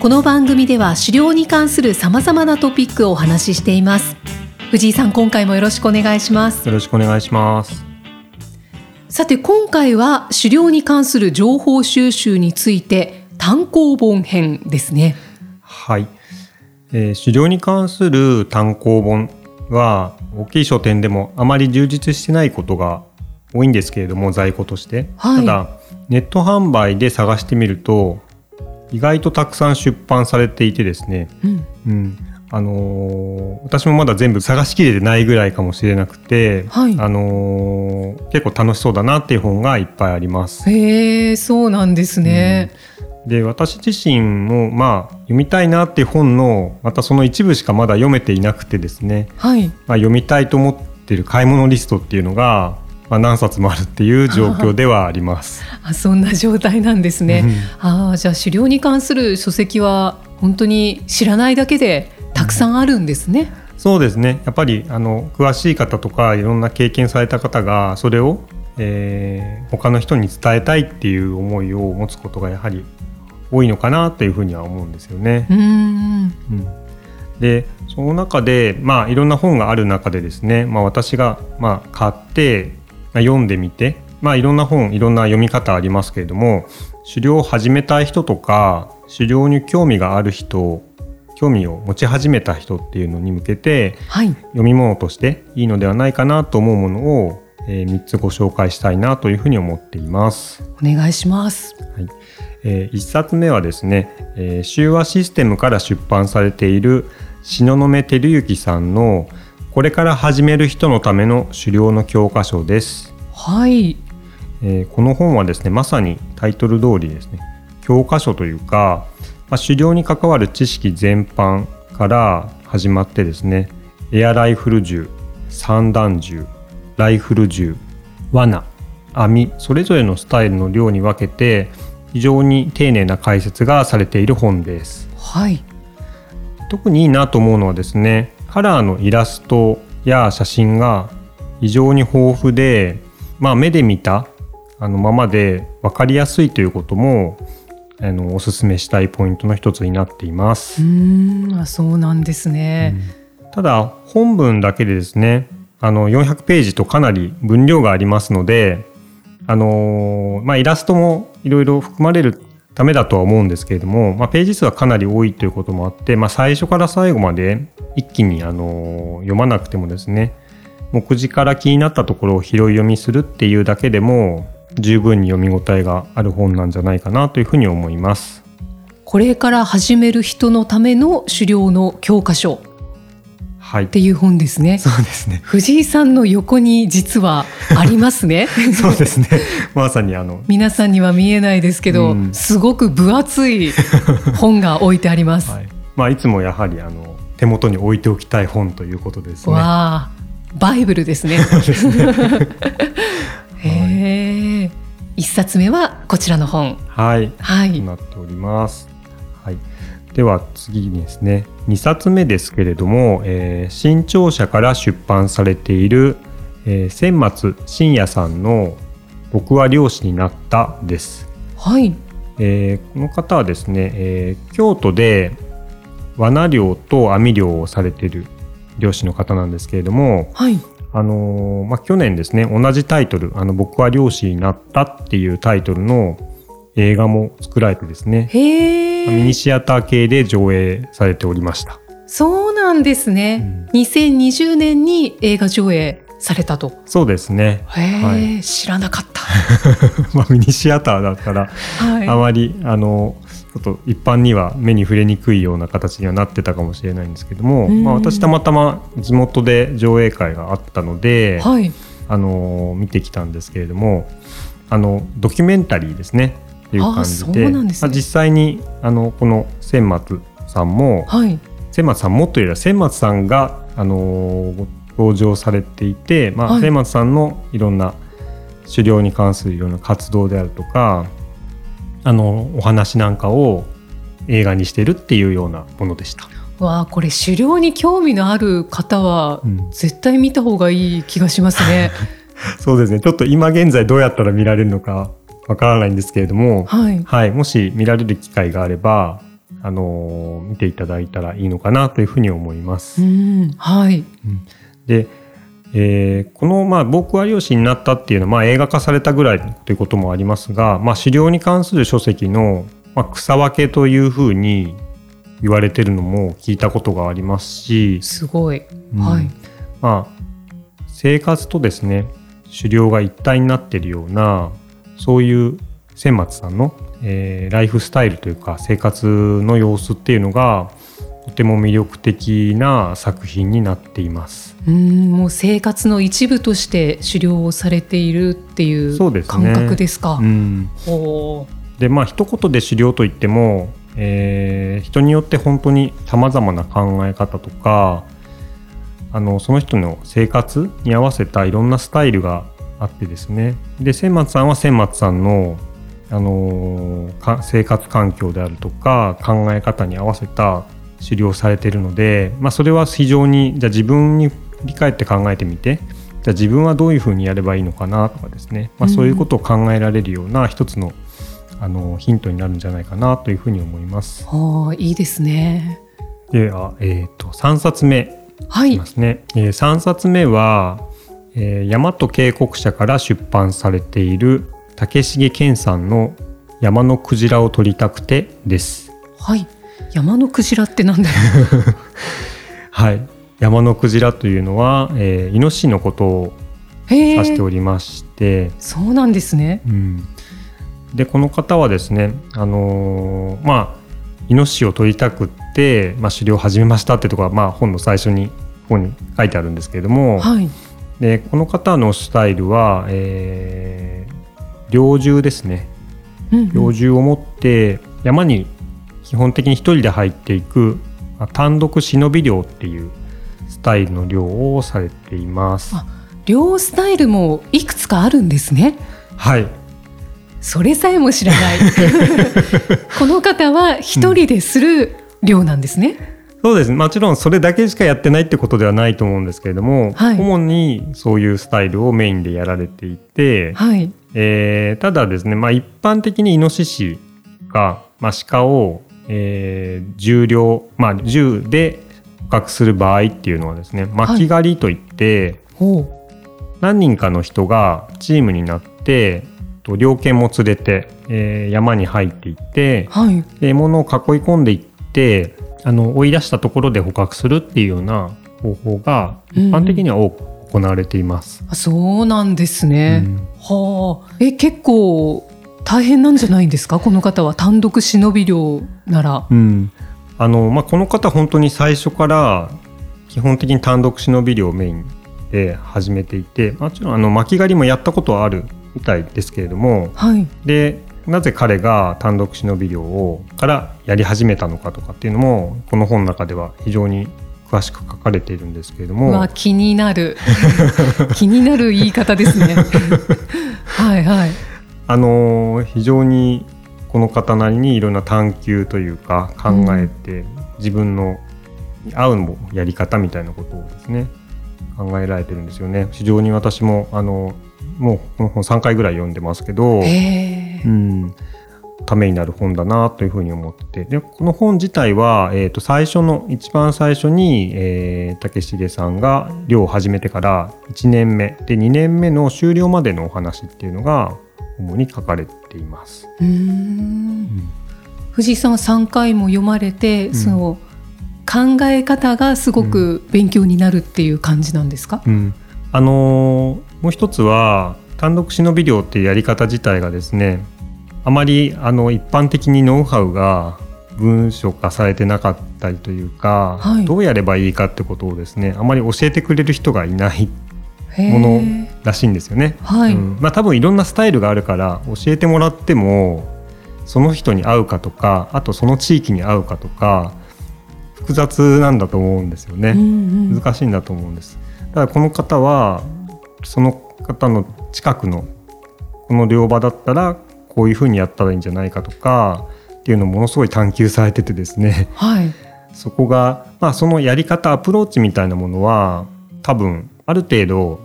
この番組では狩猟に関するさまざまなトピックをお話ししています。藤井さん今回もよろしくお願いします。よろしくお願いします。さて今回は狩猟に関する情報収集について単行本編ですね。はい、えー、狩猟に関する単行本は大きい書店でもあまり充実してないことが多いんですけれども在庫として、はい、ただネット販売で探してみると意外とたくさん出版されていてですね、うん、うん、あのー、私もまだ全部探しきれてないぐらいかもしれなくて、はい、あのー、結構楽しそうだなっていう本がいっぱいあります。へえそうなんですね。うん、で私自身もまあ読みたいなっていう本のまたその一部しかまだ読めていなくてですね、はい、まあ、読みたいと思ってる買い物リストっていうのがまあ、何冊もあるっていう状況ではあります。あそんな状態なんですね。あじゃあ狩猟に関する書籍は本当に知らないだけでたくさんあるんですね。うん、そうですねやっぱりあの詳しい方とかいろんな経験された方がそれを、えー、他の人に伝えたいっていう思いを持つことがやはり多いのかなというふうには思うんですよね。うんうんでその中で、まあ、いろんな本がある中でですね、まあ、私が、まあ、買って読んでみて、まあ、いろんな本いろんな読み方ありますけれども狩猟を始めたい人とか狩猟に興味がある人興味を持ち始めた人っていうのに向けて、はい、読み物としていいのではないかなと思うものを、えー、3つご紹介したいなというふうに思っています。お願いします、はい。えー、1冊目はですね、えー、修和システムから出版されている東雲照之さんの「これから始める人のための狩猟の教科書です。はい、えー、この本はですねまさにタイトル通りですね教科書というか、まあ、狩猟に関わる知識全般から始まってですねエアライフル銃散弾銃ライフル銃罠網それぞれのスタイルの量に分けて非常に丁寧な解説がされている本です。はい、特にいいなと思うのはですねカラーのイラストや写真が非常に豊富で、まあ、目で見たあのままで分かりやすいということもあのおすすめしたいポイントの一つになっています。うんあそうなんですね、うん、ただ本文だけでですねあの400ページとかなり分量がありますのであのまあ、イラストもいろいろ含まれるためだとは思うんですけれども、まあ、ページ数はかなり多いということもあって、まあ、最初から最後まで一気にあの読まなくてもですね目次から気になったところを拾い読みするっていうだけでも十分に読み応えがある本なんじゃないかなというふうに思います。これから始める人のための狩猟の教科書、っていう本ですね。そうですね。藤井さんの横に実はありますね。そうですね。まさにあの皆さんには見えないですけど、うん、すごく分厚い本が置いてあります。はい、まあいつもやはりあの手元に置いておきたい本ということですね。わあ、バイブルですね。へえ。一冊目はこちらの本。はい。はい。なっております。はい。では次にですね、2冊目ですけれども、えー、新潮社から出版されている、えー、千松信也さんの「僕は漁師になった」です。はい、えー、この方はですね、えー、京都で罠漁と網漁をされている漁師の方なんですけれども、はい、あのまあ、去年ですね同じタイトル「あの僕は漁師になった」っていうタイトルの映画も作られてですね。ミニシアター系で上映されておりました。そうなんですね、うん、2020年に映画上映されたと。そうですね。はい、知らなかった。まあミニシアターだったら、はい、あまりあのちょっと一般には目に触れにくいような形にはなってたかもしれないんですけども、まあ、私たまたま地元で上映会があったので、はい、あの見てきたんですけれどもあのドキュメンタリーですねいう感じで、ね、まあ、実際にあのこの千松さんも、はい、千松さんもっと言えば千松さんが、あのー登場されていて、まあはい。千松さんのいろんな狩猟に関するいろんな活動であるとかあのお話なんかを映画にしてるっていうようなものでした。わあこれ狩猟に興味のある方はうん。絶対見た方がいい気がしますね。そうですね。ちょっと今現在どうやったら見られるのかわからないんですけれども、はい。はい、もし見られる機会があれば、あのー見ていただいたらいいのかなというふうに思います。うんはい。で、えーこの、まあ、僕は漁師になったっていうのは、まあ、映画化されたぐらいということもありますが、まあ、狩猟に関する書籍の、まあ、草分けというふうに言われてるのも聞いたことがありますし、すごい。うんはい。まあ、生活とですね狩猟が一体になっているようなそういう千松さんの、えーライフスタイルというか生活の様子っていうのがとても魅力的な作品になっています。うんもう生活の一部として狩猟をされているっていう感ね覚ですか？うん、おーでまあ一言で狩猟といっても、えー人によって本当にさまざまな考え方とかあのその人の生活に合わせたいろんなスタイルがあってですねで千松さんは千松さんの、あの生活環境であるとか考え方に合わせた狩猟をされているので、まあ、それは非常にじゃあ自分に振り返って考えてみてじゃあ自分はどういうふうにやればいいのかなとかですね、まあ、そういうことを考えられるような一つのあのヒントになるんじゃないかなというふうに思います。ああいいですね。では、えー、と3冊目はいま。すね。えー3冊目は、えー、大和渓谷社から出版されている竹重健さんの「山のクジラを撮りたくて」です。はい。山のクジラってなんだろ はい、山のクジラというのは、えーイノシシのことを指してえ。おりまして、そうなんですね。うん、でこの方はですね、あのーまあイノシシを取りたくって、まあ、狩猟を始めましたってところは、まあ、本の最初に本に書いてあるんですけれども、はい。でこの方のスタイルは、えー猟銃ですねうんうん猟銃を持って山に基本的に一人で入っていく、まあ単独忍び猟っていうスタイルの猟をされています。あ両スタイルもいくつかあるんですね。はいそれさえも知らない。この方は一人でする漁なんですね。そうですねもちろんそれだけしかやってないってことではないと思うんですけれども、はい主にそういうスタイルをメインでやられていて、はい。えーただですね、まあ、一般的にイノシシが、まあ、鹿を、えー銃猟、まあ、銃で捕獲する場合っていうのはですね巻き狩りといって、ほう。何人かの人がチームになってと猟犬も連れて、えー山に入っていってはい。で獲物を囲い込んでいってあの追い出したところで捕獲するっていうような方法が一般的には多く行われています。あそうなんですね。うんはあ。え結構大変なんじゃないんですか？この方は単独忍び漁なら。うんあのまあ、この方本当に最初から基本的に単独忍び漁をメインで始めていてもちろんあの巻き狩りもやったことはあるみたいですけれどもはい。でなぜ彼が単独忍び漁をからやり始めたのかとかっていうのもこの本の中では非常に詳しく書かれているんですけれどもうわ気になる 気になる言い方ですね。はいはい。あの非常にこの方なりにいろんな探求というか考えて、自分のに合うやり方みたいなことをですね考えられてるんですよね非常に私もあのもうこの本3回ぐらい読んでますけど、うん、ためになる本だなというふうに思ってでこの本自体は、えー、と最初の一番最初に、えー竹重さんが漁を始めてから1年目。で2年目の終了までのお話っていうのが主に書かれています。うーん。藤井さんは3回も読まれて、ん。その考え方がすごく勉強になるっていう感じなんですか、うん。あのーもう一つは単独忍び漁っていうやり方自体がですねあまりあの一般的にノウハウが文書化されてなかったりというか、はい。どうやればいいかってことをですねあまり教えてくれる人がいないものらしいんですよね。はい、うん。まあ、多分いろんなスタイルがあるから教えてもらってもその人に合うかとかあとその地域に合うかとか複雑なんだと思うんですよね、うんうん。難しいんだと思うんです。ただこの方はその方の近くのこの両場だったらこういうふうにやったらいいんじゃないかとかっていうのをものすごい探求されててですね。はい。そこが、まあ、そのやり方アプローチみたいなものは多分ある程度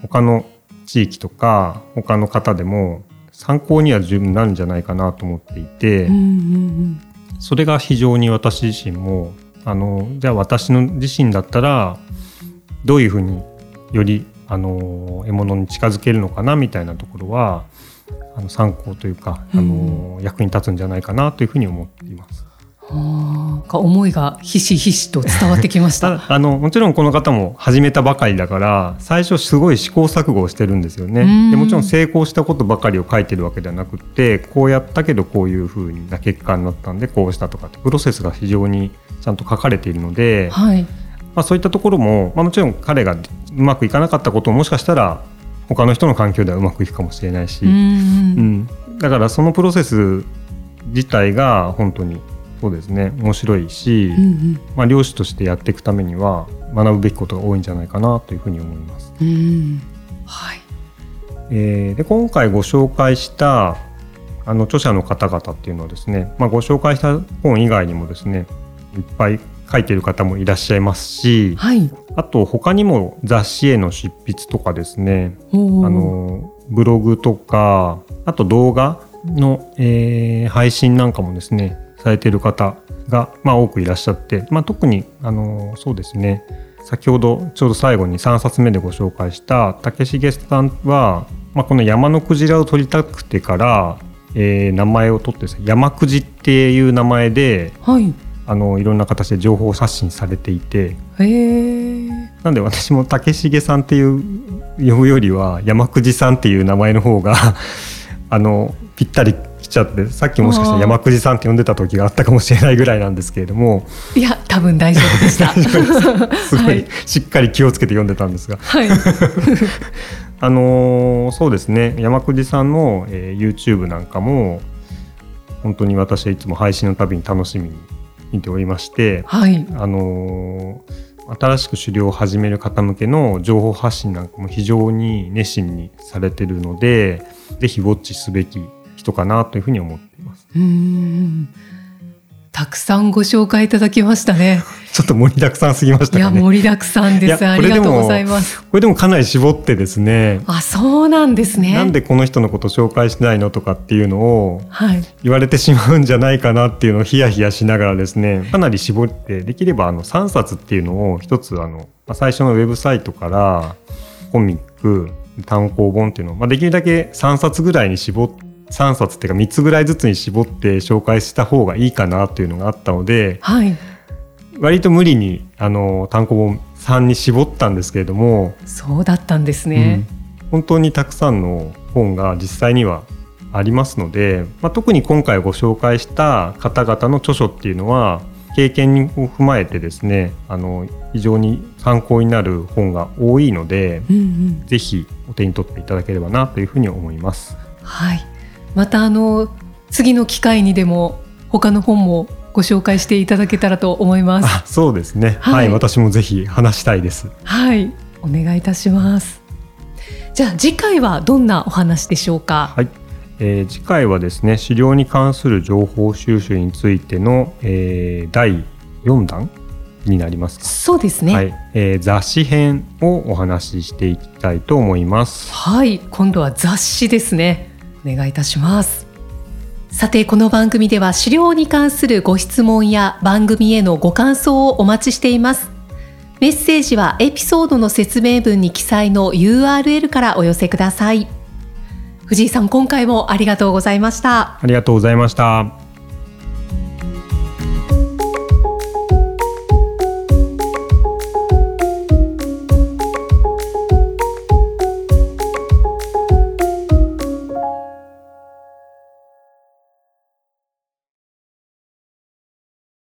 他の地域とか他の方でも参考には十分なるんじゃないかなと思っていて、うんうん。それが非常に私自身もあのじゃあ私の自身だったらどういうふうによりあの獲物に近づけるのかなみたいなところはあの参考というか、あの役に立つんじゃないかなというふうに思っています。うんあー思いがひしひしと伝わってきました あのもちろんこの方も始めたばかりだから最初すごい試行錯誤をしてるんですよねうんでもちろん成功したことばかりを書いてるわけではなくってこうやったけどこういうふうな結果になったんでこうしたとかってプロセスが非常にちゃんと書かれているので、はい。まあ、そういったところも、まあ、もちろん彼がうまくいかなかったことをもしかしたら他の人の環境ではうまくいくかもしれないし、うんううん。んだからそのプロセス自体が本当にそうですね面白いし、うんまあ、漁師としてやっていくためには学ぶべきことが多いんじゃないかなというふうに思います。うんうん。はい。えーで今回ご紹介したあの著者の方々っていうのはですね、まあ、ご紹介した本以外にもですねいっぱい書いている方もいらっしゃいますしはい。あと他にも雑誌への執筆とかですねあのブログとかあと動画の、えー配信なんかもですねされている方が、まあ、多くいらっしゃって、まあ、特にあのそうですね先ほどちょうど最後に3冊目でご紹介した竹重さんは、まあ、この山のクジラを取りたくてから、えー名前を取ってですね山くじっていう名前ではい。あのいろんな形で情報発信されていて。なんで私も竹重さんっていう呼ぶよりは山くじさんっていう名前の方が あのぴったりきちゃってさっきもしかしたら山くじさんって呼んでた時があったかもしれないぐらいなんですけれども。いや、多分大丈夫でした。す。ごはい。いしっかり気をつけて読んでたんですが、はい。あのーそうですね。山くじさんの、えー YouTube なんかも本当に私はいつも配信のたびに楽しみに見ておりまして、はい。あのー新しく狩猟を始める方向けの情報発信なんかも非常に熱心にされてるのでぜひウォッチすべき人かなというふうに思っています。うーん。たくさんご紹介いただきましたね。ちょっと盛りだくさんすぎましいや、たかね。盛りだくさんです。いやありがとうございます。これでもかなり絞ってですねあ、そうなんですね。なんでこの人のこと紹介しないのとかっていうのをはい。言われてしまうんじゃないかなっていうのをヒヤヒヤしながらですねかなり絞ってできればあの3冊っていうのを一つあのまあ最初のウェブサイトからコミック単行本っていうのを、まあ、できるだけ3冊ぐらいに絞って3冊っていうか3つぐらいずつに絞って紹介した方がいいかなっていうのがあったのではい。割と無理にあの単行本3に絞ったんですけれども、そうだったんですうんね。本当にたくさんの本が実際にはありますので、まあ、特に今回ご紹介した方々の著書っていうのは経験を踏まえてですねあの非常に参考になる本が多いのでうんうん。ぜひお手に取っていただければなというふうに思います。はい。またあの次の機会にでも他の本もご紹介していただけたらと思います。あそうですね、ははいい私もぜひ話したいです。はい。お願いいたします。じゃあ次回はどんなお話でしょうか？はい、えー次回はですね狩猟に関する情報収集についての、えー第4弾になりますか。そうですね。はい、えー雑誌編をお話ししていきたいと思います。はい、今度は雑誌ですね。お願いいたします。さて、この番組では資料に関するご質問や番組へのご感想をお待ちしています。メッセージはエピソードの説明文に記載の URL からお寄せください。藤井さん、今回もありがとうございました。ありがとうございました。